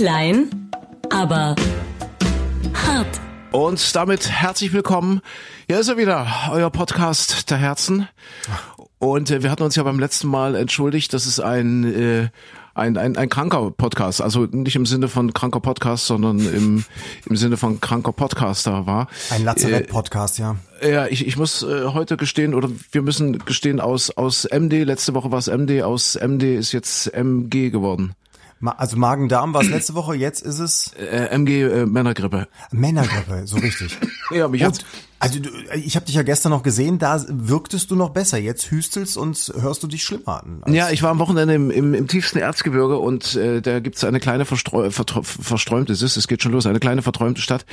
Klein, aber hart. Und damit herzlich willkommen. Hier ist er wieder, euer Podcast der Herzen. Und äh, wir hatten uns ja beim letzten Mal entschuldigt, dass es ein, äh, ein, ein, ein kranker Podcast, also nicht im Sinne von kranker Podcast, sondern im, im Sinne von kranker Podcaster war. Ein Lazarett-Podcast, ja. Ja, ich, ich muss äh, heute gestehen, oder wir müssen gestehen, aus, aus MD, letzte Woche war es MD, aus MD ist jetzt MG geworden. Also Magen-Darm war es letzte Woche, jetzt ist es Äh, MG äh, Männergrippe. Männergrippe, so richtig. Ja, mich Und, also du, ich habe dich ja gestern noch gesehen, da wirktest du noch besser. Jetzt hüstelst und hörst du dich schlimmer an. Ja, ich war am Wochenende im, im, im tiefsten Erzgebirge und äh, da gibt's eine kleine verstreu vertrau- versträumte, es ist, es geht schon los, eine kleine verträumte Stadt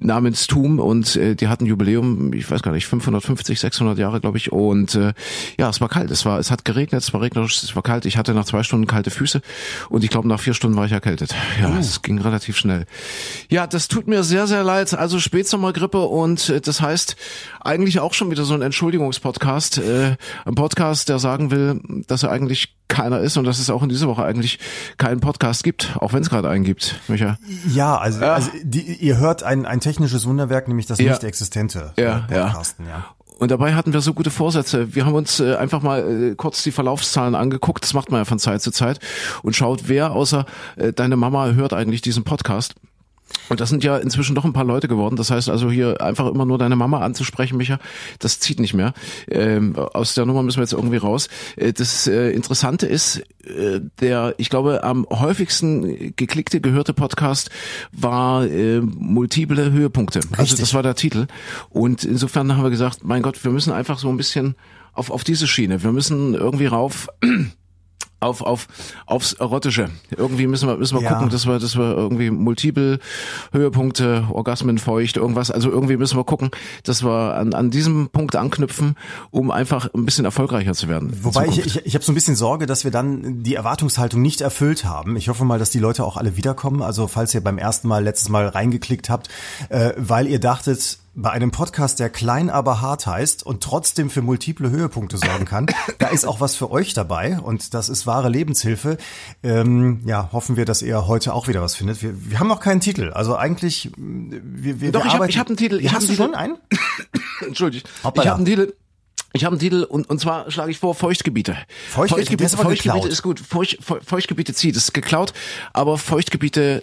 namens Thum und äh, die hatten Jubiläum, ich weiß gar nicht, 550, 600 Jahre, glaube ich. Und äh, ja, es war kalt, es war, es hat geregnet, es war regnerisch, es war kalt. Ich hatte nach zwei Stunden kalte Füße und ich glaube nach vier Stunden war ich erkältet. Ja, es ging relativ schnell. Ja, das tut mir sehr, sehr leid. Also Spätsommergrippe und äh, das heißt eigentlich auch schon wieder so ein Entschuldigungspodcast, äh, ein Podcast, der sagen will, dass er eigentlich keiner ist und dass es auch in dieser Woche eigentlich keinen Podcast gibt, auch wenn es gerade einen gibt, Micha. Ja, also, also die, ihr hört ein, ein technisches Wunderwerk, nämlich das Ja. nicht existente Ja, äh, ja. Podcasten, ja. Und dabei hatten wir so gute Vorsätze. Wir haben uns äh, einfach mal äh, kurz die Verlaufszahlen angeguckt. Das macht man ja von Zeit zu Zeit und schaut, wer außer äh, deine Mama hört eigentlich diesen Podcast. Und das sind ja inzwischen doch ein paar Leute geworden. Das heißt also hier einfach immer nur deine Mama anzusprechen, Micha, das zieht nicht mehr. Ähm, aus der Nummer müssen wir jetzt irgendwie raus. Äh, das äh, Interessante ist, äh, der, ich glaube, am häufigsten geklickte, gehörte Podcast war äh, multiple Höhepunkte. Also Richtig. das war der Titel. Und insofern haben wir gesagt, mein Gott, wir müssen einfach so ein bisschen auf, auf diese Schiene. Wir müssen irgendwie rauf auf, auf, aufs Erotische. Irgendwie müssen wir, müssen wir Ja. gucken, dass wir, dass wir irgendwie multiple Höhepunkte, Orgasmen feucht, irgendwas. Also irgendwie müssen wir gucken, dass wir an, an diesem Punkt anknüpfen, um einfach ein bisschen erfolgreicher zu werden. Wobei ich, ich, ich habe so ein bisschen Sorge, dass wir dann die Erwartungshaltung nicht erfüllt haben. Ich hoffe mal, dass die Leute auch alle wiederkommen. Also falls ihr beim ersten Mal, letztes Mal reingeklickt habt, äh, weil ihr dachtet, bei einem Podcast, der klein aber hart heißt und trotzdem für multiple Höhepunkte sorgen kann, da ist auch was für euch dabei und das ist wahre Lebenshilfe. Ähm, ja, hoffen wir, dass ihr heute auch wieder was findet. Wir, wir haben noch keinen Titel. Also eigentlich, wir, wir, Doch, wir ich hab- arbeiten- ich hab einen Titel, ich hast du schon einen? Entschuldigt. Hoppala. Ich habe einen Titel. Ich habe einen Titel und, und zwar schlage ich vor Feuchtgebiete. Feuchtgebiete, der ist Feuchtgebiete ist gut. Feucht, Feu- Feuchtgebiete zieht. Das ist geklaut, aber Feuchtgebiete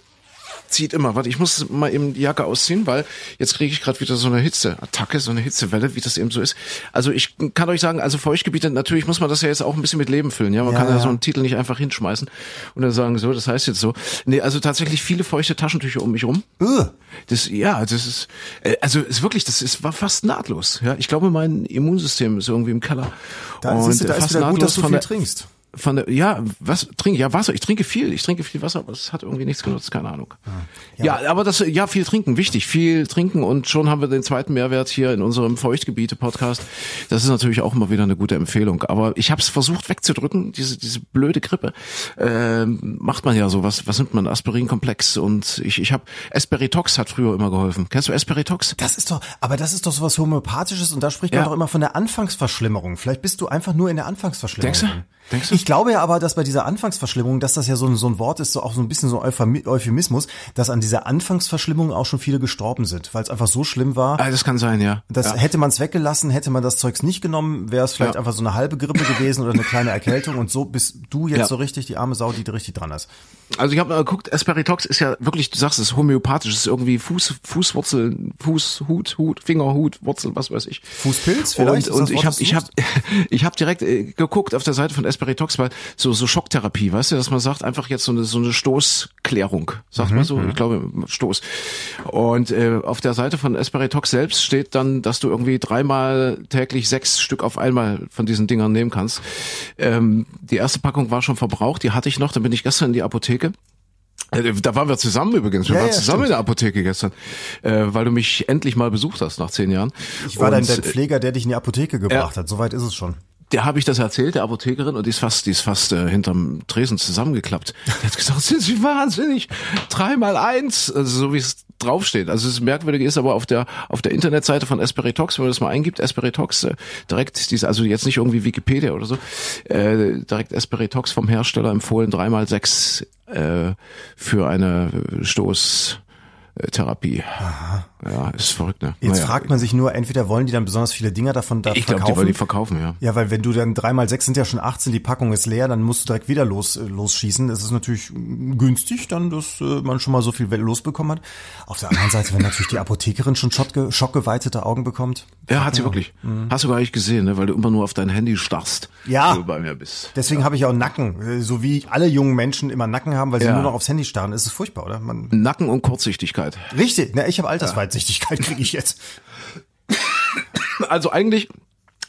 zieht immer. Warte, ich muss mal eben die Jacke ausziehen, weil jetzt kriege ich gerade wieder so eine Hitzeattacke, so eine Hitzewelle, wie das eben so ist. Also ich kann euch sagen, also Feuchtgebiete, natürlich muss man das ja jetzt auch ein bisschen mit Leben füllen. Ja, man Ja, kann ja, ja. so einen Titel nicht einfach hinschmeißen und dann sagen, so, das heißt jetzt so. Nee, also tatsächlich viele feuchte Taschentücher um mich rum. Ugh. Das, ja, das ist, äh, also ist wirklich, das ist, war fast nahtlos. Ja, ich glaube, mein Immunsystem ist irgendwie im Keller. Da, siehst du, da ist fast wieder gut, dass du von viel der, trinkst. Von der, ja, was trinke? Ja, Wasser. Ich trinke viel. Ich trinke viel Wasser, aber es hat irgendwie nichts genutzt. Keine Ahnung. Ja. aber das, ja, viel trinken, wichtig. Viel trinken und schon haben wir den zweiten Mehrwert hier in unserem Feuchtgebiete-Podcast. Das ist natürlich auch immer wieder eine gute Empfehlung. Aber ich habe es versucht wegzudrücken, diese, diese blöde Grippe. Ähm, macht man ja so. Was, was nimmt man? Aspirinkomplex und ich, ich habe Esperitox hat früher immer geholfen. Kennst du Esperitox? Das ist doch, aber das ist doch sowas Homöopathisches und da spricht Ja. man doch immer von der Anfangsverschlimmerung. Vielleicht bist du einfach nur in der Anfangsverschlimmerung. Denkst du? Denkst du? Ich glaube ja aber, dass bei dieser Anfangsverschlimmung, dass das ja so ein, so ein Wort ist, so auch so ein bisschen so ein Euphemi- Euphemismus, dass an dieser Anfangsverschlimmung auch schon viele gestorben sind, weil es einfach so schlimm war. Ah, das kann sein, ja. Das ja. hätte man es weggelassen, hätte man das Zeugs nicht genommen, wäre es vielleicht Ja. einfach so eine halbe Grippe gewesen oder eine kleine Erkältung und so bist du jetzt Ja. so richtig die arme Sau, die da richtig dran ist. Also ich habe mal geguckt, Esperitox ist ja wirklich, du sagst es, homöopathisch, es ist irgendwie Fuß, Fußwurzel, Fuß, Hut, Hut, Finger, Hut, Wurzel, was weiß ich. Fußpilz Und, vielleicht? Das und ich habe ich suchst? ich habe direkt äh, geguckt auf der Seite von Esperitox, weil so so Schocktherapie, weißt du, dass man sagt einfach jetzt so eine so eine Stoßklärung, sagt man so, ich glaube Stoß. Und äh, auf der Seite von Esperitox selbst steht dann, dass du irgendwie dreimal täglich sechs Stück auf einmal von diesen Dingern nehmen kannst. Ähm, die erste Packung war schon verbraucht, die hatte ich noch, dann bin ich gestern in die Apotheke. Äh, Da waren wir zusammen übrigens. Wir Ja, waren ja, zusammen stimmt. in der Apotheke gestern, äh, weil du mich endlich mal besucht hast nach zehn Jahren. Ich war dann Und, der äh, Pfleger, der dich in die Apotheke gebracht hat. Soweit ist es schon. Der habe ich das erzählt, der Apothekerin, und die ist fast, die ist fast äh, hinterm Tresen zusammengeklappt. Die hat gesagt, sind Sie wahnsinnig? Dreimal eins, also so wie es draufsteht. Also das Merkwürdige ist aber auf der auf der Internetseite von Esperitox, wenn man das mal eingibt, Esperitox, äh, direkt diese, also jetzt nicht irgendwie Wikipedia oder so, äh, direkt Esperitox vom Hersteller empfohlen, dreimal sechs äh, für eine Stoß. Therapie. Aha. Ja, ist verrückt, ne? Jetzt naja. fragt man sich nur, entweder wollen die dann besonders viele Dinger davon da ich verkaufen. Ich glaube, die wollen die verkaufen, ja. Ja, weil wenn du dann dreimal sechs sind ja schon 18, die Packung ist leer, dann musst du direkt wieder los, äh, losschießen. Das ist natürlich günstig, dann, dass äh, man schon mal so viel losbekommen hat. Auf der anderen Seite, wenn natürlich die Apothekerin schon schockge schockgeweitete Augen bekommt. Ja, hat sie wirklich. Mhm. Hast du gar nicht gesehen, ne? weil du immer nur auf dein Handy starrst. Ja. Wenn du bei mir bist. Deswegen ja. habe ich auch Nacken. Äh, so wie alle jungen Menschen immer Nacken haben, weil sie ja. nur noch aufs Handy starren. Das ist furchtbar, oder? Man Nacken und Kurzsichtigkeit. Richtig na, ich habe Altersweitsichtigkeit, kriege ich jetzt. Also eigentlich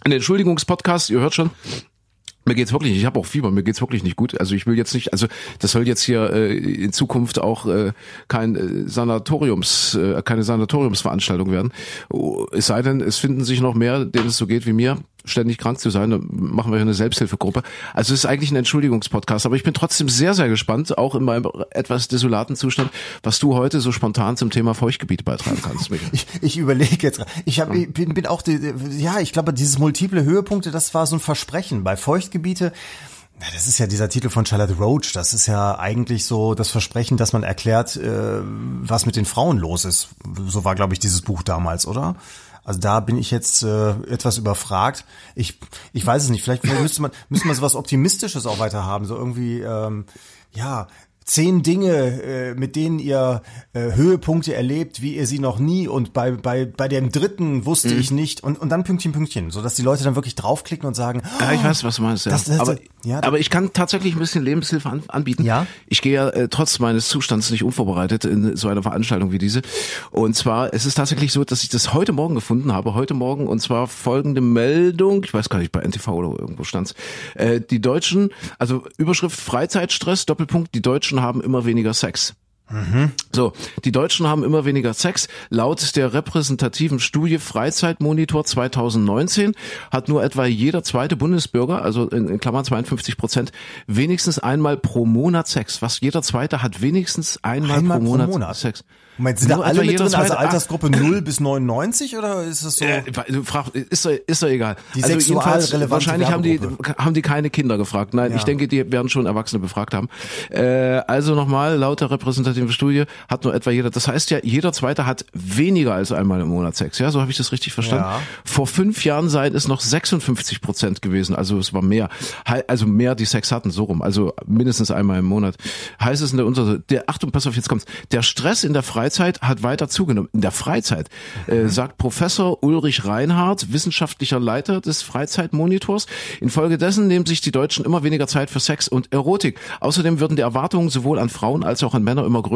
ein Entschuldigungspodcast, ihr hört schon, mir geht's wirklich nicht. Ich habe auch Fieber. Mir geht's wirklich nicht gut. Also ich will jetzt nicht. Also das soll jetzt hier äh, in Zukunft auch äh, kein äh, Sanatoriums, äh, keine Sanatoriumsveranstaltung werden. Oh, es sei denn, es finden sich noch mehr, denen es so geht wie mir ständig krank zu sein, dann machen wir hier eine Selbsthilfegruppe. Also es ist eigentlich ein Entschuldigungspodcast, aber ich bin trotzdem sehr, sehr gespannt, auch in meinem etwas desolaten Zustand, was du heute so spontan zum Thema Feuchtgebiete beitragen kannst. ich, ich überlege jetzt, ich, hab, ich bin, bin auch, die, ja, ich glaube, dieses multiple Höhepunkte, das war so ein Versprechen. Bei Feuchtgebiete, das ist ja dieser Titel von Charlotte Roach. Das ist ja eigentlich so das Versprechen, dass man erklärt, äh, was mit den Frauen los ist. So war, glaube ich, dieses Buch damals, oder? Also da bin ich jetzt äh, etwas überfragt. Ich, ich weiß es nicht. Vielleicht, vielleicht müsste man müsste man so was Optimistisches auch weiter haben. So irgendwie, ähm, ja, zehn Dinge, äh, mit denen ihr äh, Höhepunkte erlebt, wie ihr sie noch nie und bei bei bei dem dritten wusste mhm. ich nicht und und dann Pünktchen Pünktchen, so dass die Leute dann wirklich draufklicken und sagen, ja, ich weiß, was du meinst, ja. Das, das, aber, ja, aber ich kann tatsächlich ein bisschen Lebenshilfe an, anbieten. Ja. Ich gehe ja äh, trotz meines Zustands nicht unvorbereitet in so eine Veranstaltung wie diese und zwar es ist tatsächlich so, dass ich das heute Morgen gefunden habe, heute Morgen und zwar folgende Meldung, ich weiß gar nicht bei NTV oder irgendwo stand's. Äh, die Deutschen, also Überschrift Freizeitstress Doppelpunkt, die Deutschen haben immer weniger Sex. Mhm. So, die Deutschen haben immer weniger Sex. Laut der repräsentativen Studie Freizeitmonitor 2019 hat nur etwa jeder zweite Bundesbürger, also in, in Klammern 52 Prozent, wenigstens einmal pro Monat Sex. Was jeder zweite hat wenigstens einmal, einmal pro, Monat pro, Monat Sex. Moment, sind da alle mit drin, also Altersgruppe 0 bis 99 oder ist das so? Äh, frag, ist, doch, ist doch egal. Die also jedenfalls, wahrscheinlich haben die, haben die keine Kinder gefragt. Nein, ja. ich denke, die werden schon Erwachsene befragt haben. Äh, also nochmal, laut der repräsentativen Studie hat nur etwa jeder, das heißt ja, jeder Zweite hat weniger als einmal im Monat Sex. Ja, so habe ich das richtig verstanden. Ja. Vor fünf Jahren seien es noch 56 Prozent gewesen, also es war mehr. Also mehr, die Sex hatten, so rum. Also mindestens einmal im Monat. Heißt es in der Untersuchung, der, Achtung, pass auf, jetzt kommt's. Der Stress in der Freizeit Freizeit hat weiter zugenommen. In der Freizeit, äh, sagt Professor Ulrich Reinhardt, wissenschaftlicher Leiter des Freizeitmonitors. Infolgedessen nehmen sich die Deutschen immer weniger Zeit für Sex und Erotik. Außerdem würden die Erwartungen sowohl an Frauen als auch an Männer immer größer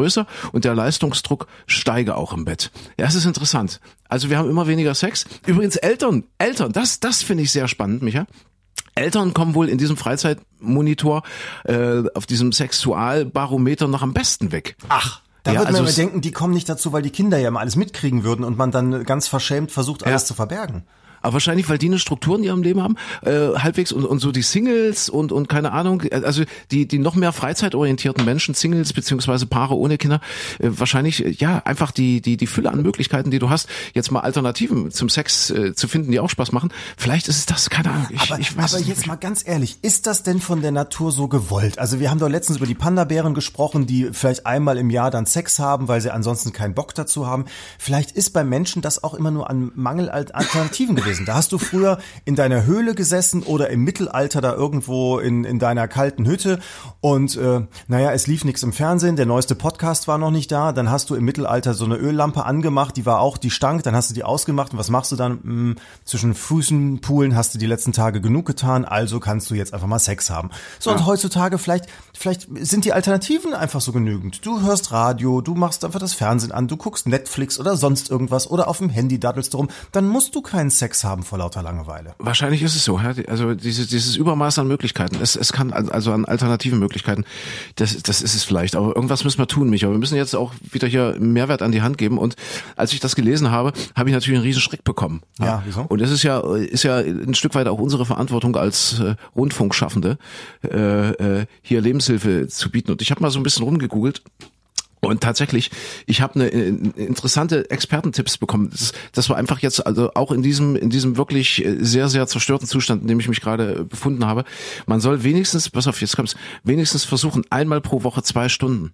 und der Leistungsdruck steige auch im Bett. Ja, es ist interessant. Also wir haben immer weniger Sex. Übrigens Eltern, Eltern, das, das finde ich sehr spannend, Micha. Eltern kommen wohl in diesem Freizeitmonitor äh, auf diesem Sexualbarometer noch am besten weg. Ach. Da ja, würde man also denken, die kommen nicht dazu, weil die Kinder ja immer alles mitkriegen würden und man dann ganz verschämt versucht, alles ja. zu verbergen aber wahrscheinlich, weil die eine Struktur in ihrem Leben haben, äh, halbwegs und, und so die Singles und, und keine Ahnung, also die, die noch mehr freizeitorientierten Menschen, Singles beziehungsweise Paare ohne Kinder, äh, wahrscheinlich, ja, einfach die, die, die Fülle an Möglichkeiten, die du hast, jetzt mal Alternativen zum Sex äh, zu finden, die auch Spaß machen. Vielleicht ist es das, keine Ahnung. Ich, aber ich weiß aber jetzt mal ganz ehrlich, ist das denn von der Natur so gewollt? Also wir haben doch letztens über die Panda-Bären gesprochen, die vielleicht einmal im Jahr dann Sex haben, weil sie ansonsten keinen Bock dazu haben. Vielleicht ist bei Menschen das auch immer nur an Mangel Alternativen gewesen gewesen. Da hast du früher in deiner Höhle gesessen oder im Mittelalter da irgendwo in, in deiner kalten Hütte und äh, naja, es lief nichts im Fernsehen, der neueste Podcast war noch nicht da, dann hast du im Mittelalter so eine Öllampe angemacht, die war auch, die stank, dann hast du die ausgemacht und was machst du dann? Hm, zwischen Füßen, Poolen hast du die letzten Tage genug getan, also kannst du jetzt einfach mal Sex haben. So, ja. und heutzutage vielleicht, vielleicht sind die Alternativen einfach so genügend. Du hörst Radio, du machst einfach das Fernsehen an, du guckst Netflix oder sonst irgendwas oder auf dem Handy daddelst du rum, dann musst du keinen Sex haben vor lauter Langeweile. Wahrscheinlich ist es so. Ja? Also dieses, dieses Übermaß an Möglichkeiten. Es, es kann also an alternativen Möglichkeiten. Das, das ist es vielleicht. Aber irgendwas müssen wir tun, Micha. Wir müssen jetzt auch wieder hier Mehrwert an die Hand geben. Und als ich das gelesen habe, habe ich natürlich einen riesen Schreck bekommen. Ja, wieso? Und es ist ja, ist ja ein Stück weit auch unsere Verantwortung als äh, Rundfunkschaffende, äh, äh, hier Lebenshilfe zu bieten. Und ich habe mal so ein bisschen rumgegoogelt Und tatsächlich, ich habe eine, eine interessante Expertentipps bekommen. Das, das war einfach jetzt, also auch in diesem, in diesem wirklich äh, sehr, sehr zerstörten Zustand, in dem ich mich gerade befunden habe. Man soll wenigstens, pass auf, jetzt kommt's, wenigstens versuchen, einmal pro Woche zwei Stunden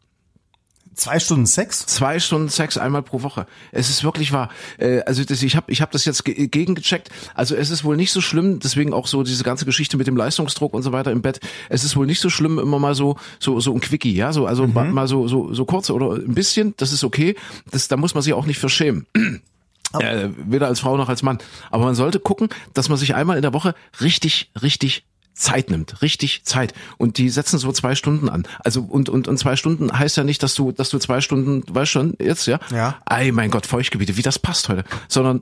Zwei Stunden Sex? Zwei Stunden Sex einmal pro Woche. Es ist wirklich wahr. Äh, also das, ich habe ich hab das jetzt ge gegengecheckt. Also es ist wohl nicht so schlimm, deswegen auch so diese ganze Geschichte mit dem Leistungsdruck und so weiter im Bett. Es ist wohl nicht so schlimm, immer mal so so so ein Quickie, ja, so also mhm. mal so so so kurz oder ein bisschen. Das ist okay. Das da muss man sich auch nicht verschämen. Äh, weder als Frau noch als Mann. Aber man sollte gucken, dass man sich einmal in der Woche richtig, richtig Zeit nimmt, richtig Zeit. Und die setzen so zwei Stunden an. Also und und und zwei Stunden heißt ja nicht, dass du dass du zwei Stunden, weißt schon jetzt ja. Ja. Ei, mein Gott, Feuchtgebiete, wie das passt heute. Sondern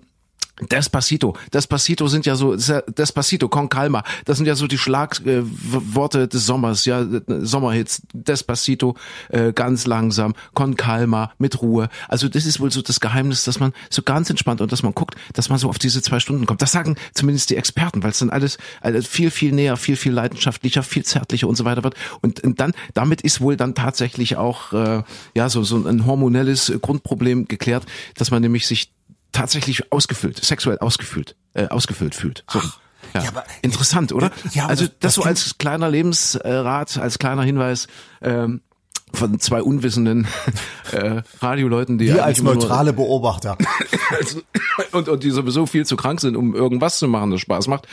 Despacito. Despacito sind ja so, Despacito, Con Calma, das sind ja so die Schlagworte äh, des Sommers, ja, Sommerhits. Despacito, äh, ganz langsam, Con Calma, mit Ruhe. Also das ist wohl so das Geheimnis, dass man so ganz entspannt und dass man guckt, dass man so auf diese zwei Stunden kommt. Das sagen zumindest die Experten, weil es dann alles, alles viel, viel näher, viel, viel leidenschaftlicher, viel zärtlicher und so weiter wird. Und, und dann, damit ist wohl dann tatsächlich auch, äh, ja, so, so ein hormonelles Grundproblem geklärt, dass man nämlich sich tatsächlich ausgefüllt, sexuell ausgefüllt, äh, ausgefüllt fühlt. So. Ach. Ja. ja aber, Interessant, oder? Ja, aber also das, das, das so als kleiner Lebensrat, als kleiner Hinweis. Ähm, von zwei unwissenden äh, Radioleuten, die wir als neutrale Beobachter also, und, und die sowieso viel zu krank sind, um irgendwas zu machen, das Spaß macht.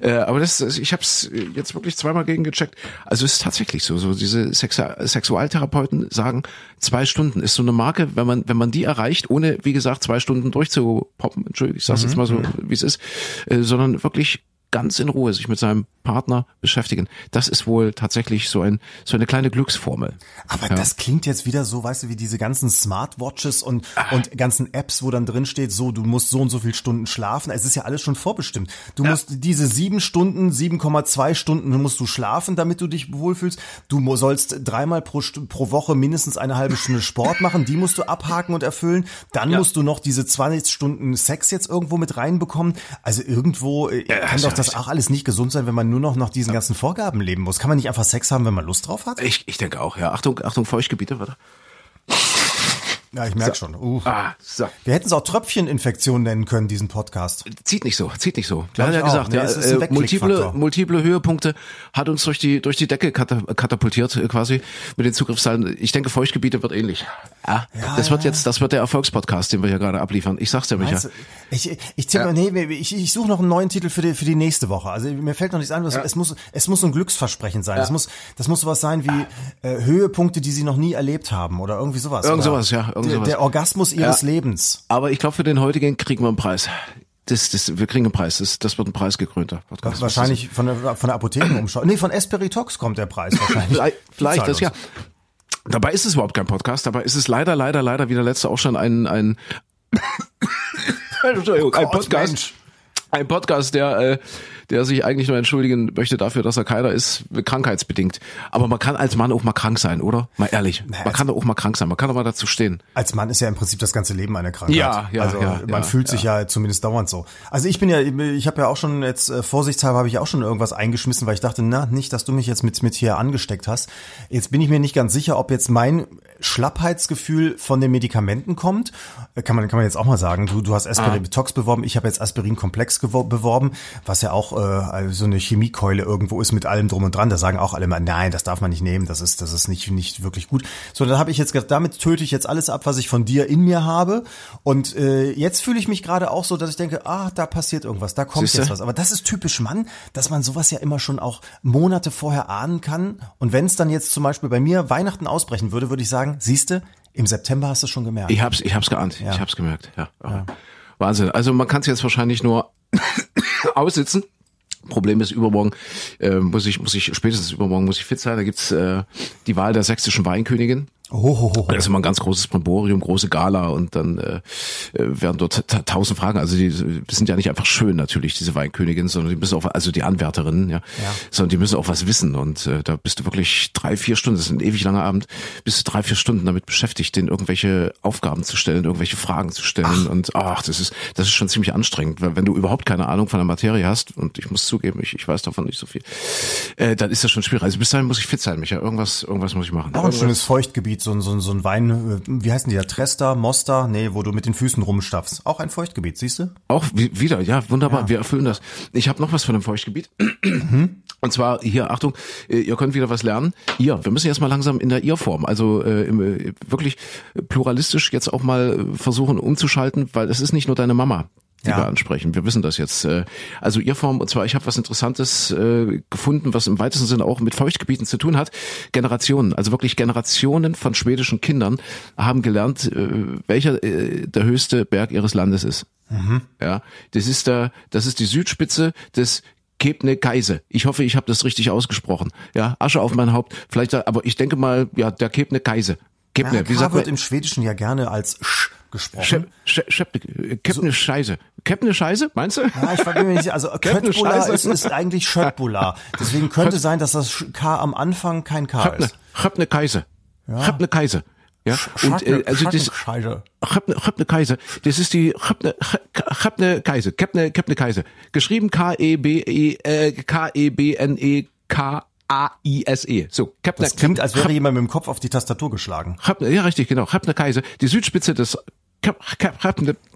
Äh, aber das, ich habe es jetzt wirklich zweimal gegen gecheckt. Also es ist tatsächlich so. So diese Sex Sexualtherapeuten sagen, zwei Stunden ist so eine Marke, wenn man wenn man die erreicht, ohne wie gesagt zwei Stunden durchzupoppen. Entschuldigung, ich sag's mhm. jetzt mal so, wie es ist, äh, sondern wirklich ganz in Ruhe sich mit seinem Partner beschäftigen. Das ist wohl tatsächlich so ein so eine kleine Glücksformel. Aber ja. das klingt jetzt wieder so, weißt du, wie diese ganzen Smartwatches und ah. und ganzen Apps, wo dann drin steht, so du musst so und so viel Stunden schlafen. Es ist ja alles schon vorbestimmt. Du ja. musst diese sieben Stunden, 7,2 Stunden musst du schlafen, damit du dich wohlfühlst. Du sollst dreimal pro, pro Woche mindestens eine halbe Stunde Sport machen. Die musst du abhaken und erfüllen. Dann ja. musst du noch diese 20 Stunden Sex jetzt irgendwo mit reinbekommen. Also irgendwo äh, kann doch das das auch alles nicht gesund sein, wenn man nur noch nach diesen ganzen Vorgaben leben muss? Kann man nicht einfach Sex haben, wenn man Lust drauf hat? Ich, ich denke auch, ja. Achtung, Achtung, Feuchtgebiete, warte. Ja, ich merke so. schon. Uh. Ah, so. Wir hätten es auch Tröpfcheninfektion nennen können, diesen Podcast. Zieht nicht so, zieht nicht so. Wir haben ja gesagt, nee, ja, äh, multiple, multiple Höhepunkte hat uns durch die, durch die Decke katapultiert, äh, quasi, mit den Zugriffszahlen. Ich denke, Feuchtgebiete wird ähnlich. Ja, ja das wird jetzt, das wird der Erfolgspodcast, den wir hier gerade abliefern. Ich sag's dir, Micha. Du, ich, ich, ja. nee, ich, ich suche noch einen neuen Titel für die, für die nächste Woche. Also mir fällt noch nichts ein, es muss, es muss ein Glücksversprechen sein. Es muss, das muss sowas sein wie äh, Höhepunkte, die sie noch nie erlebt haben oder irgendwie sowas. Irgend sowas, ja. Der, der, Orgasmus ihres ja, Lebens. Aber ich glaube, für den heutigen kriegen wir einen Preis. Das, das, wir kriegen einen Preis. Das, das wird ein preisgekrönter Podcast. Wahrscheinlich von der, von der Apothekenumschau. Nee, von Espiritox kommt der Preis wahrscheinlich. vielleicht, vielleicht das ja. Dabei ist es überhaupt kein Podcast. Dabei ist es leider, leider, leider, wie der letzte auch schon ein, ein, Entschuldigung, ein Podcast. Mensch. Ein Podcast, der äh, der sich eigentlich nur entschuldigen möchte dafür, dass er keiner ist, krankheitsbedingt. Aber man kann als Mann auch mal krank sein, oder? Mal ehrlich. Naja, man kann doch auch mal krank sein. Man kann doch mal dazu stehen. Als Mann ist ja im Prinzip das ganze Leben eine Krankheit. Ja, ja, also ja, man ja, fühlt sich ja. ja zumindest dauernd so. Also ich bin ja, ich habe ja auch schon jetzt äh, vorsichtshalber habe ich auch schon irgendwas eingeschmissen, weil ich dachte, na nicht, dass du mich jetzt mit mit hier angesteckt hast. Jetzt bin ich mir nicht ganz sicher, ob jetzt mein Schlappheitsgefühl von den Medikamenten kommt. Äh, kann man kann man jetzt auch mal sagen. Du du hast Aspirin ah. beworben, ich habe jetzt Aspirin Komplex beworben, was ja auch äh, so eine Chemiekeule irgendwo ist mit allem drum und dran. Da sagen auch alle mal, nein, das darf man nicht nehmen, das ist, das ist nicht, nicht wirklich gut. So, dann habe ich jetzt gedacht, damit töte ich jetzt alles ab, was ich von dir in mir habe. Und äh, jetzt fühle ich mich gerade auch so, dass ich denke, ah, da passiert irgendwas, da kommt Siehste? jetzt was. Aber das ist typisch Mann, dass man sowas ja immer schon auch Monate vorher ahnen kann. Und wenn es dann jetzt zum Beispiel bei mir Weihnachten ausbrechen würde, würde ich sagen, siehste, im September hast du schon gemerkt. Ich hab's, ich hab's geahnt, ja. ich hab's gemerkt, ja. ja. Wahnsinn. Also man kann es jetzt wahrscheinlich nur aussitzen Problem ist, übermorgen äh, muss ich, muss ich, spätestens übermorgen muss ich fit sein. Da gibt's äh, die Wahl der sächsischen Weinkönigin. Oh, oh, oh. Das ist immer ein ganz großes Brimborium, große Gala und dann äh, äh werden dort tausend Fragen. Also die, sind ja nicht einfach schön natürlich, diese Weinkönigin, sondern die müssen auch, also die Anwärterinnen, ja, ja. sondern die müssen auch was wissen. Und äh, da bist du wirklich drei, vier Stunden, das ist ein ewig langer Abend, bist du drei, vier Stunden damit beschäftigt, denen irgendwelche Aufgaben zu stellen, irgendwelche Fragen zu stellen. Ach. Und ach, das ist, das ist schon ziemlich anstrengend, weil wenn du überhaupt keine Ahnung von der Materie hast, und ich muss zugeben, ich, ich weiß davon nicht so viel, äh, dann ist das schon schwierig. Also bis dahin muss ich fit sein, Micha. Irgendwas, irgendwas muss ich machen. Auch ein schönes Feuchtgebiet so ein, so so ein Wein, äh, wie heißen die da? Trester, Moster? Nee, wo du mit den Füßen rumstaffst. Auch ein Feuchtgebiet, siehst du? Auch wie, wieder, ja, wunderbar, ja. wir erfüllen das. Ich habe noch was von dem Feuchtgebiet. Mhm. Und zwar hier, Achtung, äh, ihr könnt wieder was lernen. Ihr, wir müssen jetzt mal langsam in der Ihr-Form, also äh, äh, wirklich pluralistisch jetzt auch mal versuchen umzuschalten, weil es ist nicht nur deine Mama, die ja. wir ansprechen. Wir wissen das jetzt. Äh, also ihr Form, und zwar, ich habe was Interessantes äh, gefunden, was im weitesten Sinne auch mit Feuchtgebieten zu tun hat. Generationen, also wirklich Generationen von schwedischen Kindern haben gelernt, äh, welcher der höchste Berg ihres Landes ist. Mhm. Ja, das ist der, das ist die Südspitze des Kebnekaise. Ich hoffe, ich habe das richtig ausgesprochen. Ja, Asche auf mein Haupt. Vielleicht, aber ich denke mal, ja, der Kebnekaise. Kebne, ja, wie sagt wird man? im Schwedischen ja gerne als Gesprochen. Kepne so. Scheiße. Kepne Scheiße, meinst du? Ja, ich verstehe mir nicht. Also Köttbula ist, ist eigentlich Schöttbula. Deswegen könnte sein, dass das K am Anfang kein K ist. Chöpne Kaiser. Ja. Chöpne Kaiser. Ja, und äh, also das Chöpne, Chöpne Kaiser, das ist die Chöpne, Chöpne Kaiser, Kepne, Kepne Kaiser. Geschrieben K E B E äh, K E B N E K A-I-S-E. So, Kepner, das klingt, als wäre jemand mit dem Kopf auf die Tastatur geschlagen. Ja, richtig, genau. Kepner Kaiser, die Südspitze des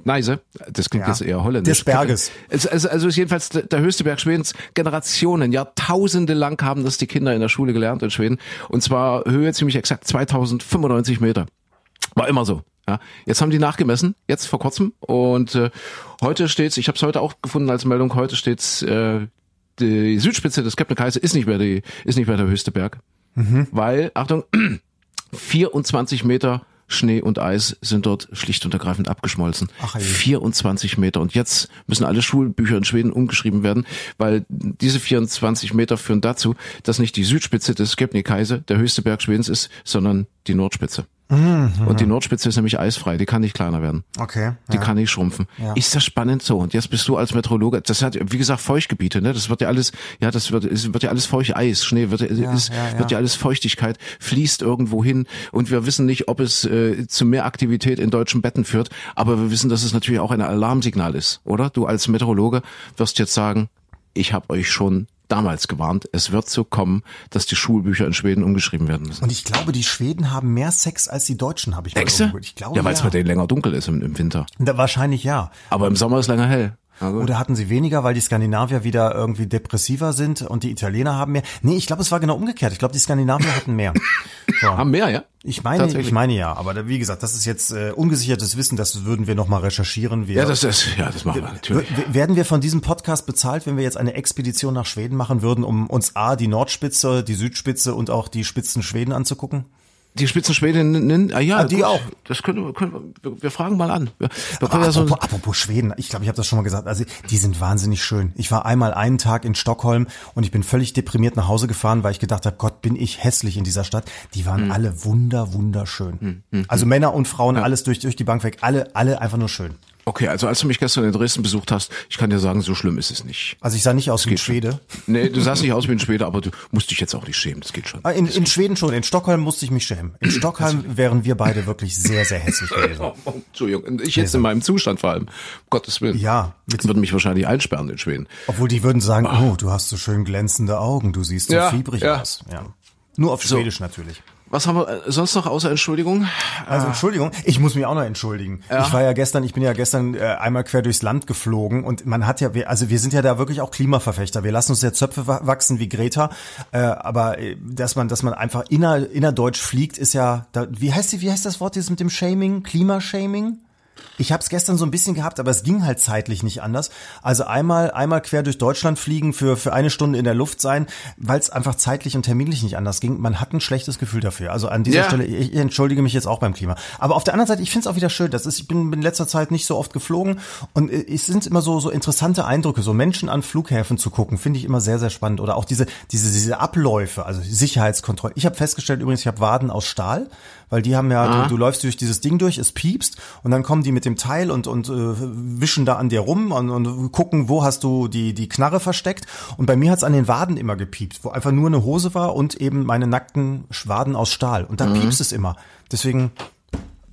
Neise, das klingt ja, jetzt eher holländisch. Des Berges. Also, also ist jedenfalls der höchste Berg Schwedens. Generationen, Jahrtausende lang haben das die Kinder in der Schule gelernt in Schweden. Und zwar Höhe ziemlich exakt 2095 Meter. War immer so. Ja, jetzt haben die nachgemessen, jetzt vor kurzem. Und äh, heute steht's, ich habe es heute auch gefunden als Meldung, heute steht's, äh, die Südspitze des Kebnekaise ist nicht mehr die, ist nicht mehr der höchste Berg. Mhm. Weil, Achtung, 24 Meter Schnee und Eis sind dort schlicht und ergreifend abgeschmolzen. Ach, 24 Meter. Und jetzt müssen alle Schulbücher in Schweden umgeschrieben werden, weil diese 24 Meter führen dazu, dass nicht die Südspitze des Kebnekaise der höchste Berg Schwedens ist, sondern die Nordspitze. Mhm. Und die Nordspitze ist nämlich eisfrei, die kann nicht kleiner werden. Okay. Die ja. kann nicht schrumpfen. Ja. Ist das spannend so? Und jetzt bist du als Meteorologe, das hat, wie gesagt, Feuchtgebiete, ne? Das wird ja alles, ja, das wird, es wird ja alles feucht, Eis, Schnee, wird, ja, ist, wird ja alles Feuchtigkeit, fließt irgendwo hin und wir wissen nicht, ob es äh, zu mehr Aktivität in deutschen Betten führt, aber wir wissen, dass es natürlich auch ein Alarmsignal ist, oder? Du als Meteorologe wirst jetzt sagen, ich habe euch schon damals gewarnt, es wird so kommen, dass die Schulbücher in Schweden umgeschrieben werden müssen. Und ich glaube, die Schweden haben mehr Sex als die Deutschen, habe ich mal Hexe? Ich glaube, ja, weil es ja. bei denen länger dunkel ist im, im Winter. Da, wahrscheinlich ja. Aber im Sommer ist länger hell. Oder hatten sie weniger, weil die Skandinavier wieder irgendwie depressiver sind und die Italiener haben mehr? Nee, ich glaube, es war genau umgekehrt. Ich glaube, die Skandinavier hatten mehr. So. Haben mehr, ja? Ich meine, ich meine ja, aber wie gesagt, das ist jetzt äh, ungesichertes Wissen, das würden wir nochmal recherchieren. Wir, ja, das ist, ja, das machen wir natürlich. Werden wir von diesem Podcast bezahlt, wenn wir jetzt eine Expedition nach Schweden machen würden, um uns A, die Nordspitze, die Südspitze und auch die Spitzen Schweden anzugucken? Die Spitzenschwedinnen, ah ja, ah, die gut, auch. Das können, können wir, wir fragen mal an. Wir, wir apropos, so apropos Schweden, ich glaube, ich habe das schon mal gesagt. Also die sind wahnsinnig schön. Ich war einmal einen Tag in Stockholm und ich bin völlig deprimiert nach Hause gefahren, weil ich gedacht habe, Gott, bin ich hässlich in dieser Stadt. Die waren mhm. alle wunder, wunderschön. Mhm. mhm. Also Männer und Frauen, ja. alles durch durch die Bank weg, alle, alle einfach nur schön. Okay, also als du mich gestern in Dresden besucht hast, ich kann dir sagen, so schlimm ist es nicht. Also ich sah nicht aus das wie ein Schwede. Schon. Nee, du sahst nicht aus wie ein Schwede, aber du musst dich jetzt auch nicht schämen, das geht schon. Ah, in, in Schweden schon, in Stockholm musste ich mich schämen. In Stockholm wären wir beide wirklich sehr, sehr hässlich gewesen. Oh, Entschuldigung, ich jetzt in meinem Zustand vor allem, um Gottes Willen. Ja. Jetzt würden mich wahrscheinlich einsperren in Schweden. Obwohl die würden sagen, oh, du hast so schön glänzende Augen, du siehst so ja, fiebrig ja. aus. Ja. Nur auf Schwedisch so. natürlich. Was haben wir äh, sonst noch außer Entschuldigung? Also Entschuldigung, ich muss mich auch noch entschuldigen. Ja. Ich war ja gestern, ich bin ja gestern äh, einmal quer durchs Land geflogen und man hat ja, also wir sind ja da wirklich auch Klimaverfechter. Wir lassen uns ja Zöpfe wachsen wie Greta, äh, aber dass man, dass man einfach inner, innerdeutsch fliegt, ist ja, da, wie heißt die, wie heißt das Wort dieses mit dem Shaming? Klimashaming? Ich habe es gestern so ein bisschen gehabt, aber es ging halt zeitlich nicht anders. Also einmal einmal quer durch Deutschland fliegen für für eine Stunde in der Luft sein, weil es einfach zeitlich und terminlich nicht anders ging. Man hat ein schlechtes Gefühl dafür. Also an dieser ja. Stelle ich entschuldige mich jetzt auch beim Klima. Aber auf der anderen Seite, ich finde es auch wieder schön. Das ist ich bin in letzter Zeit nicht so oft geflogen und äh, es sind immer so so interessante Eindrücke, so Menschen an Flughäfen zu gucken, finde ich immer sehr sehr spannend oder auch diese diese diese Abläufe, also Sicherheitskontrolle. Ich habe festgestellt übrigens, ich habe Waden aus Stahl, weil die haben ja, du, du, läufst durch dieses Ding durch, es piepst und dann kommen die mit dem Teil und, und äh, wischen da an dir rum und, und gucken, wo hast du die, die Knarre versteckt. Und bei mir hat's an den Waden immer gepiept, wo einfach nur eine Hose war und eben meine nackten Schwaden aus Stahl. Und da mhm. piepst es immer. Deswegen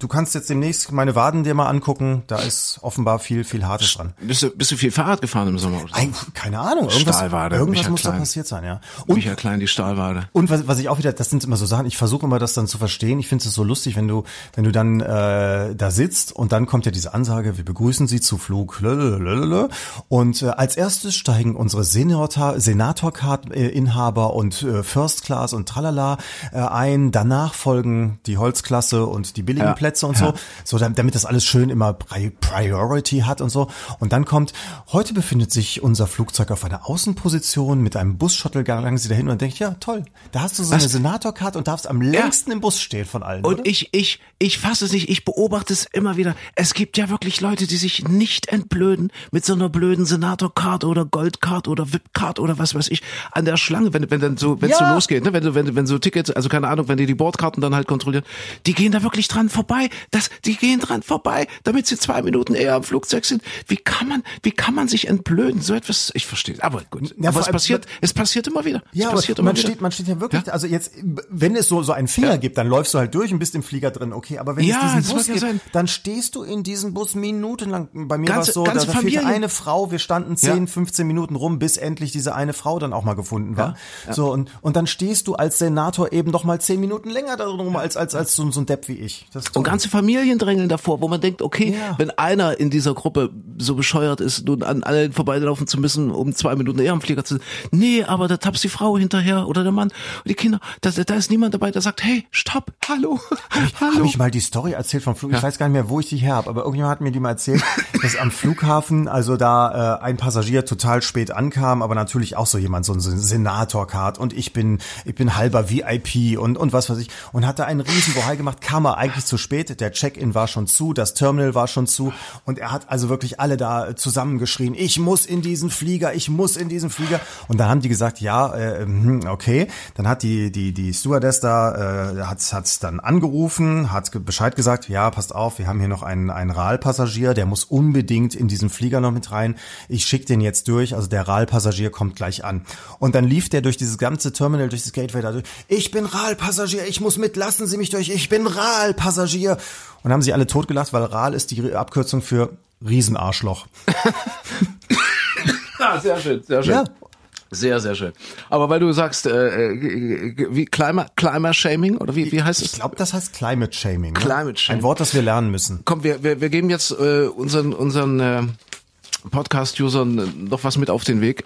du kannst jetzt demnächst meine Waden dir mal angucken. Da ist offenbar viel, viel Hartes dran. Bist du, bist du viel Fahrrad gefahren im Sommer? Oder? Ein, keine Ahnung. Irgendwas, Stahlwade, irgendwas Michael muss da Klein. passiert sein, ja. Und Michael Klein, die Stahlwade. Und was, was ich auch wieder, das sind immer so Sachen, ich versuche immer das dann zu verstehen. Ich finde es so lustig, wenn du, wenn du dann äh, da sitzt und dann kommt ja diese Ansage, wir begrüßen Sie zu Flug lalalala. und äh, als erstes steigen unsere Senator, Senator-Card-Inhaber und äh, First Class und tralala äh, ein. Danach folgen die Holzklasse und die billigen Ja, Plätze und ja. so, so damit, das alles schön immer Pri Priority hat und so. Und dann kommt, heute befindet sich unser Flugzeug auf einer Außenposition mit einem Bus-Shuttle, gelangen Sie dahin und denkt, ja toll, da hast du so eine? Senator-Card und darfst am längsten im Bus stehen von allen. Und oder? ich, ich, ich fasse es nicht, ich beobachte es immer wieder. Es gibt ja wirklich Leute, die sich nicht entblöden mit so einer blöden Senator-Card oder Gold-Card oder VIP-Card oder was weiß ich an der Schlange, wenn, wenn dann so, wenn es Ja. so losgeht, ne? wenn, wenn, wenn so Tickets, also keine Ahnung, wenn die die Bordkarten dann halt kontrollieren, die gehen da wirklich dran vorbei. Das, die gehen dran vorbei, damit sie zwei Minuten eher am Flugzeug sind. Wie kann man, wie kann man sich entblöden? So etwas, ich verstehe. Aber gut. Ja, aber es passiert, es passiert immer wieder. Ja, es aber passiert immer man wieder. steht, man steht ja wirklich, Ja? also jetzt, wenn es so, so einen Finger gibt, dann läufst du halt durch und bist im Flieger drin, okay, aber wenn Ja, es diesen Bus ja gibt, sein. dann stehst du in diesem Bus minutenlang. Bei mir war es so, da, da fehlte eine Frau, wir standen 10, Ja. 15 Minuten rum, bis endlich diese eine Frau dann auch mal gefunden war. Ja, So, und, und dann stehst du als Senator eben noch mal 10 Minuten länger da rum, als, als, als so, so ein Depp wie ich. Das Und. Ganze Familien drängeln davor, wo man denkt, okay, Ja. wenn einer in dieser Gruppe so bescheuert ist, nun an allen vorbeilaufen zu müssen, um zwei Minuten eher am Flieger zu sein. Nee, aber da tapst die Frau hinterher oder der Mann und die Kinder. Da, da ist niemand dabei, der sagt, hey, stopp, hallo, hallo. Habe ich mal die Story erzählt vom Flug? Ich weiß gar nicht mehr, wo ich die her habe, aber irgendjemand hat mir die mal erzählt, dass am Flughafen, also da äh, ein Passagier total spät ankam, aber natürlich auch so jemand, so ein Senator-Card und ich bin, ich bin halber VIP und, und was weiß ich und hat da einen riesen Bohai gemacht, kam er eigentlich zu spät, der Check-in war schon zu, das Terminal war schon zu und er hat also wirklich alle da zusammengeschrien, ich muss in diesen Flieger, ich muss in diesen Flieger und dann haben die gesagt, ja, äh, hm, okay, dann hat die, die, die Stewardess da, äh, hat hat's dann angerufen, hat Bescheid gesagt, ja, passt auf, wir haben hier noch einen, einen RAL-Passagier, der muss unbedingt in diesen Flieger noch mit rein. Ich schicke den jetzt durch, also der RAL-Passagier kommt gleich an. Und dann lief der durch dieses ganze Terminal, durch das Gateway da durch. Ich bin RAL-Passagier, ich muss mit, lassen Sie mich durch, ich bin RAL-Passagier. Und haben sie alle totgelacht, weil RAL ist die Abkürzung für Riesenarschloch. Ja, sehr schön, sehr schön. Ja. Sehr, sehr schön. Aber weil du sagst, äh, äh, wie Climate, Climate Shaming oder wie, wie heißt es? Ich glaube, das heißt Climate Shaming. Ne? Climate Shaming. Ein Wort, das wir lernen müssen. Komm, wir, wir, wir geben jetzt äh, unseren, unseren äh, Podcast-Usern noch was mit auf den Weg.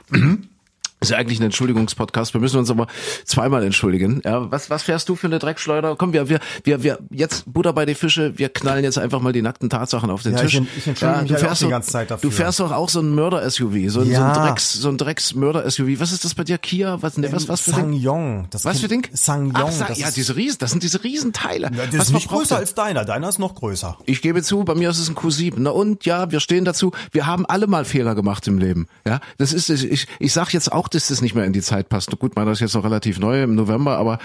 Ist ja eigentlich ein Entschuldigungspodcast. Wir müssen uns aber zweimal entschuldigen. Ja, was, was fährst du für eine Dreckschleuder? Komm, wir, wir, wir, wir, jetzt Butter bei die Fische. Wir knallen jetzt einfach mal die nackten Tatsachen auf den Ja, Tisch. ich ich entschuldige mich du halt auch fährst die doch- ganze Zeit dafür. Du fährst doch auch so ein Mörder-SUV, so, ein so Ja. ein Drecks, so ein Drecks-Mörder-SUV. Was ist das bei dir? Kia? Was, ne, was, was für ein Ding? Sangyong. Das Was für Ding? Sangyong. Ach, Sa das ja, diese Riesen, das sind diese Riesenteile. Ja, das was ist nicht verbraucht größer der? als deiner. Deiner ist noch größer. Ich gebe zu, bei mir ist es ein Q7. Na und ja, wir stehen dazu. Wir haben alle mal Fehler gemacht im Leben. Ja, das ist ich ich sag jetzt auch, dass das nicht mehr in die Zeit passt. Gut, meiner ist jetzt noch relativ neu im November, aber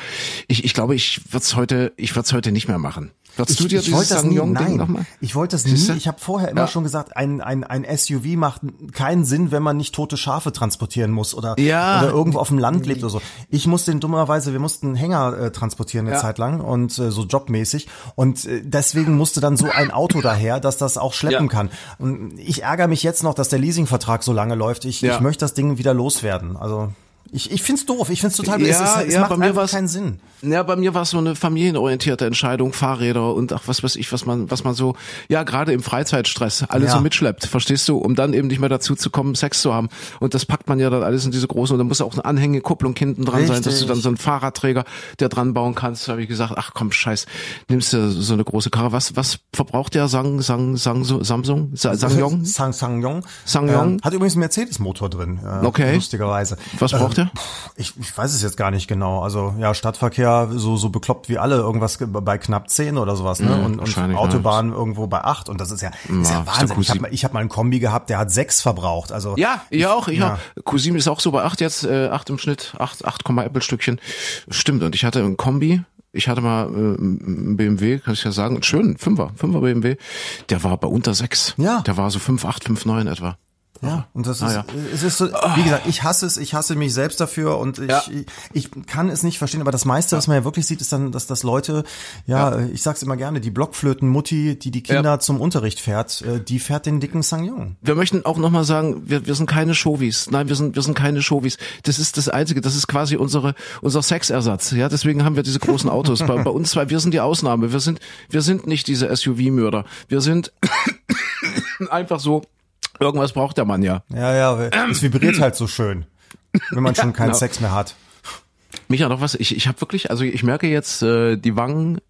ich ich glaube, ich würd's heute ich würd's heute nicht mehr machen. Würdest du dir ich wollte das nie, nein, nochmal? ich wollte das nie. Ich habe vorher immer Ja. schon gesagt, ein, ein, ein SUV macht keinen Sinn, wenn man nicht tote Schafe transportieren muss oder, Ja. oder irgendwo auf dem Land lebt oder so. Ich musste den dummerweise, wir mussten einen Hänger äh, transportieren eine Ja. Zeit lang und äh, so jobmäßig und äh, deswegen musste dann so ein Auto daher, dass das auch schleppen kann. Und ich ärgere mich jetzt noch, dass der Leasingvertrag so lange läuft. Ich, ich möchte das Ding wieder loswerden. Also ich, ich find's doof. Ich find's total. Ja, es, es, es ja, macht bei mir einfach keinen Sinn. Ja, bei mir war es so eine familienorientierte Entscheidung, Fahrräder und ach was weiß ich, was man, was man so, ja, gerade im Freizeitstress alles Ja. so mitschleppt, verstehst du, um dann eben nicht mehr dazu zu kommen, Sex zu haben. Und das packt man ja dann alles in diese großen, und da muss auch eine Anhängekupplung hinten dran sein, dass du Richtig. dann so einen Fahrradträger, der dran bauen kannst. Da habe ich gesagt, ach komm, scheiß, nimmst du so eine große Karre. Was, was verbraucht der Sang, Sang, Sang, Samsung? Sa- Sangyong? Sang Sangyong. Sangyong. Ähm, hat übrigens einen Mercedes-Motor drin. Äh, Okay. Lustigerweise. Was braucht Ähm, der? Ich, ich weiß es jetzt gar nicht genau. Also ja, Stadtverkehr so so bekloppt wie alle, irgendwas ge- bei knapp 10 oder sowas, ne? und, und wahrscheinlich, Autobahn irgendwo bei 8 und das ist ja, ist Ja, ja Wahnsinn. Ich habe Q7. mal, ich hab mal einen Kombi gehabt, der hat sechs verbraucht. Also Ja, ich auch, ich ja. auch. Cousin ist auch so bei 8 jetzt, äh, 8 im Schnitt, 8, 8, Apple-Stückchen. Stimmt, und ich hatte einen Kombi, ich hatte mal äh, einen BMW, kann ich ja sagen, schönen, Fünfer, Fünfer BMW, der war bei unter 6. Ja. Der war so 5, 8, 5, 9 etwa. Ja, und das ist, Ah, ja. es ist so, wie gesagt, ich hasse es, ich hasse mich selbst dafür und ich, Ja. ich, ich kann es nicht verstehen, aber das meiste, was man ja wirklich sieht, ist dann, dass das Leute, ja, ich sag's immer gerne, die Blockflöten-Mutti, die die Kinder Ja. zum Unterricht fährt, äh, die fährt den dicken Sangyong. Wir möchten auch nochmal sagen, wir, wir sind keine Showies. Nein, wir sind, wir sind keine Showies. Das ist das Einzige, das ist quasi unsere, unser Sexersatz. Ja, deswegen haben wir diese großen Autos. bei, bei uns zwei, wir sind die Ausnahme. Wir sind, wir sind nicht diese SUV-Mörder. Wir sind einfach so, irgendwas braucht der Mann ja. Ja, ja, es vibriert halt so schön, wenn man schon keinen genau. Sex mehr hat. Micha, noch was? Ich, ich habe wirklich, also ich merke jetzt, äh, die Wangen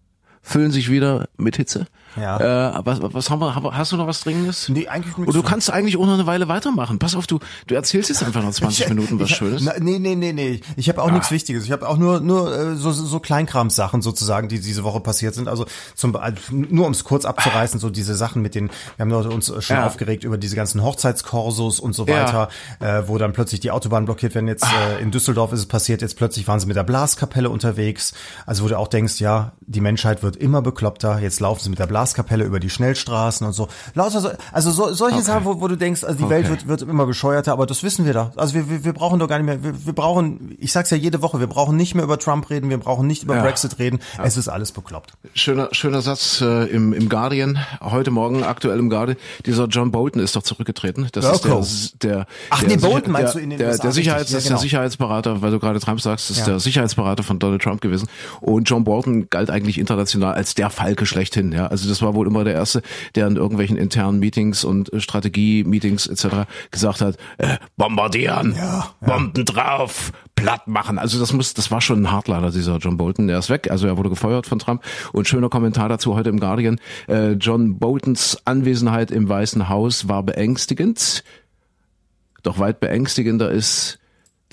füllen sich wieder mit Hitze. Ja. Äh, was, was haben wir, hast du noch was Dringendes? Nee, eigentlich nichts. Und du kannst eigentlich auch noch eine Weile weitermachen. Pass auf, du, du erzählst jetzt einfach noch 20 Minuten was Schönes. Na, nee, nee, nee, nee. Ich habe auch nichts Wichtiges. Ich habe auch nur nur äh, so so Kleinkramsachen sozusagen, die diese Woche passiert sind. Also zum also nur um es kurz abzureißen, so diese Sachen mit den wir haben uns schon Ja. aufgeregt über diese ganzen Hochzeitskorsos und so Ja. weiter, äh, wo dann plötzlich die Autobahn blockiert werden. Jetzt äh, in Düsseldorf ist es passiert, jetzt plötzlich waren sie mit der Blaskapelle unterwegs. Also wo du auch denkst, ja, die Menschheit wird immer bekloppter. Jetzt laufen sie mit der Blaskapelle über die Schnellstraßen und so. Lauter so, also so, solche Okay. Sachen, wo, wo du denkst, also die Welt Okay. wird, wird immer bescheuerter, aber das wissen wir da. Also wir, wir, wir brauchen doch gar nicht mehr, wir, wir brauchen, ich sag's ja jede Woche, wir brauchen nicht mehr über Trump reden, wir brauchen nicht über Ja. Brexit reden. Es ist alles bekloppt. Schöner, schöner Satz äh, im, im Guardian, heute Morgen aktuell im Guardian. Dieser John Bolton ist doch zurückgetreten. Das Burko. ist der, der Ach, der nee, Bolton meinst der, du in den der, USA, der Sicherheits. Ja, genau. der Sicherheitsberater, weil du gerade Trump sagst, ist Ja. der Sicherheitsberater von Donald Trump gewesen. Und John Bolton galt eigentlich international als der Falke schlechthin. Ja, also das war wohl immer der erste, der in irgendwelchen internen Meetings und äh, Strategie-Meetings etc. gesagt hat: äh, bombardieren, Ja, ja. Bomben drauf, platt machen. Also das muss, das war schon ein Hardliner, dieser John Bolton. Der ist weg, also er wurde gefeuert von Trump. Und schöner Kommentar dazu heute im Guardian. Äh, John Boltons Anwesenheit im Weißen Haus war beängstigend. Doch weit beängstigender ist,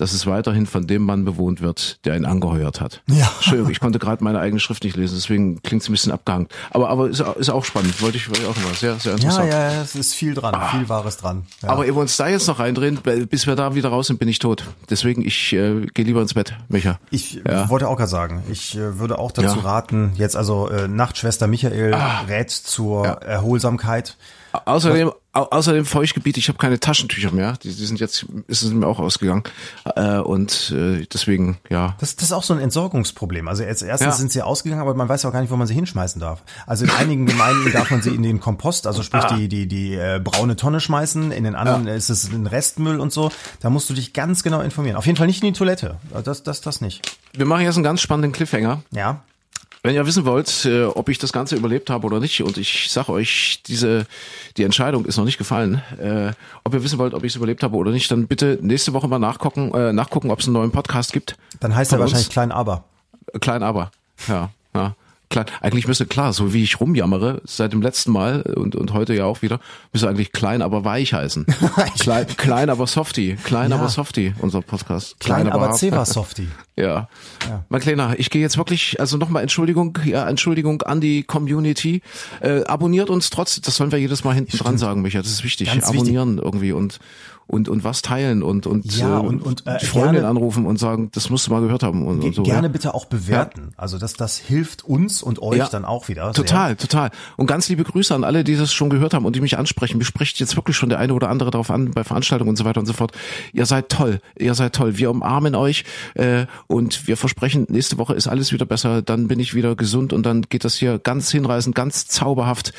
dass es weiterhin von dem Mann bewohnt wird, der ihn angeheuert hat. Ja. Entschuldigung, ich konnte gerade meine eigene Schrift nicht lesen, deswegen klingt es ein bisschen abgehangen. Aber, aber ist, ist auch spannend, wollte ich, wollte ich auch nochmal. Sehr, sehr interessant. ja, ja, es ist viel dran, viel Wahres dran. Ja. Aber ehe wir uns da jetzt noch reindrehen, bis wir da wieder raus sind, bin ich tot. Deswegen, ich äh, gehe lieber ins Bett, Micha. Ich Ja. wollte auch gerade sagen, ich äh, würde auch dazu Ja. raten, jetzt also äh, Nachtschwester Michael rät zur Erholsamkeit. Au- Außerdem, au außerdem Feuchtgebiet, ich habe keine Taschentücher mehr. Die, die sind jetzt, ist es mir auch ausgegangen. Äh, und äh, deswegen, ja. Das, das ist auch so ein Entsorgungsproblem. Also als erstes Ja. sind sie ausgegangen, aber man weiß auch gar nicht, wo man sie hinschmeißen darf. Also in einigen Gemeinden darf man sie in den Kompost, also sprich Ah. die die die äh, braune Tonne schmeißen. In den anderen ist es ein Restmüll und so. Da musst du dich ganz genau informieren. Auf jeden Fall nicht in die Toilette. Das das das nicht. Wir machen jetzt einen ganz spannenden Cliffhanger. Ja. Wenn ihr wissen wollt, äh, ob ich das Ganze überlebt habe oder nicht, und ich sage euch, diese die Entscheidung ist noch nicht gefallen, äh, ob ihr wissen wollt, ob ich es überlebt habe oder nicht, dann bitte nächste Woche mal nachgucken, äh, nachgucken, ob es einen neuen Podcast gibt. Dann heißt er uns. wahrscheinlich klein aber. Klein aber. Ja, ja. Klein. Eigentlich müsste klar, so wie ich rumjammere seit dem letzten Mal und, und heute ja auch wieder, müsste eigentlich klein aber weich heißen. klein, klein aber softy. Klein Ja. aber softy, unser Podcast. Klein, aber hart. C war Softie. Ja. Mein Kleiner, ich gehe jetzt wirklich, also nochmal Entschuldigung, ja, Entschuldigung an die Community. Äh, abonniert uns trotzdem, das sollen wir jedes Mal hinten dran sagen, Micha, das ist wichtig. Ganz wichtig. Abonnieren irgendwie und und und was teilen und und, Ja, und- und, äh, Freundin anrufen und sagen, das musst du mal gehört haben und, und so. Gerne ja. bitte auch bewerten. Also das das hilft uns und euch Ja. dann auch wieder. sehr. Total, total. Und ganz liebe Grüße an alle, die das schon gehört haben und die mich ansprechen. Mir spricht jetzt wirklich schon der eine oder andere darauf an, bei Veranstaltungen und so weiter und so fort. Ihr seid toll, ihr seid toll. Wir umarmen euch äh, und wir versprechen, nächste Woche ist alles wieder besser. Dann bin ich wieder gesund und dann geht das hier ganz hinreißend, ganz zauberhaft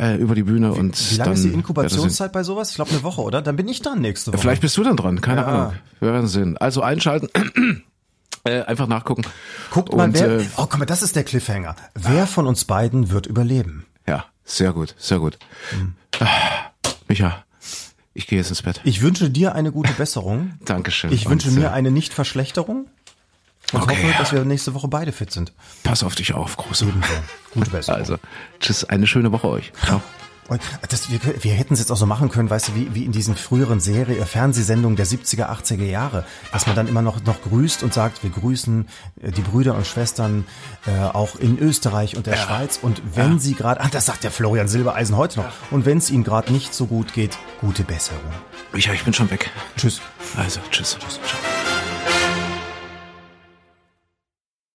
äh, über die Bühne. Und Wie lange ist die Inkubationszeit bei sowas? Ich glaube eine Woche, oder? Dann bin ich dann nächste Woche. Vielleicht bist du dann dran, keine Ja. Ahnung. Wir werden sehen. Also einschalten, äh, einfach nachgucken. Guckt mal, Und, wer. äh, oh, guck mal, das ist der Cliffhanger. Wer von uns beiden wird überleben? ja, sehr gut, sehr gut. Hm. Ah, Micha, ich gehe jetzt ins Bett. Ich wünsche dir eine gute Besserung. Dankeschön. Ich wünsche Und, mir äh, eine Nicht-Verschlechterung. Und Okay, hoffe, dass wir nächste Woche beide fit sind. Pass auf dich auf, Große. Gute Besserung. Also, tschüss, eine schöne Woche euch. Ciao. Und das, wir, wir hätten es jetzt auch so machen können, weißt du, wie, wie in diesen früheren Serie, äh, Fernsehsendungen der 70er, 80er Jahre, dass man dann immer noch, noch grüßt und sagt, wir grüßen äh, die Brüder und Schwestern äh, auch in Österreich und der Schweiz. Und wenn sie gerade, ah, das sagt der Florian Silbereisen heute noch, und wenn es ihnen gerade nicht so gut geht, gute Besserung. Micha, ich bin schon weg. Tschüss. Also, tschüss. tschüss. Ciao.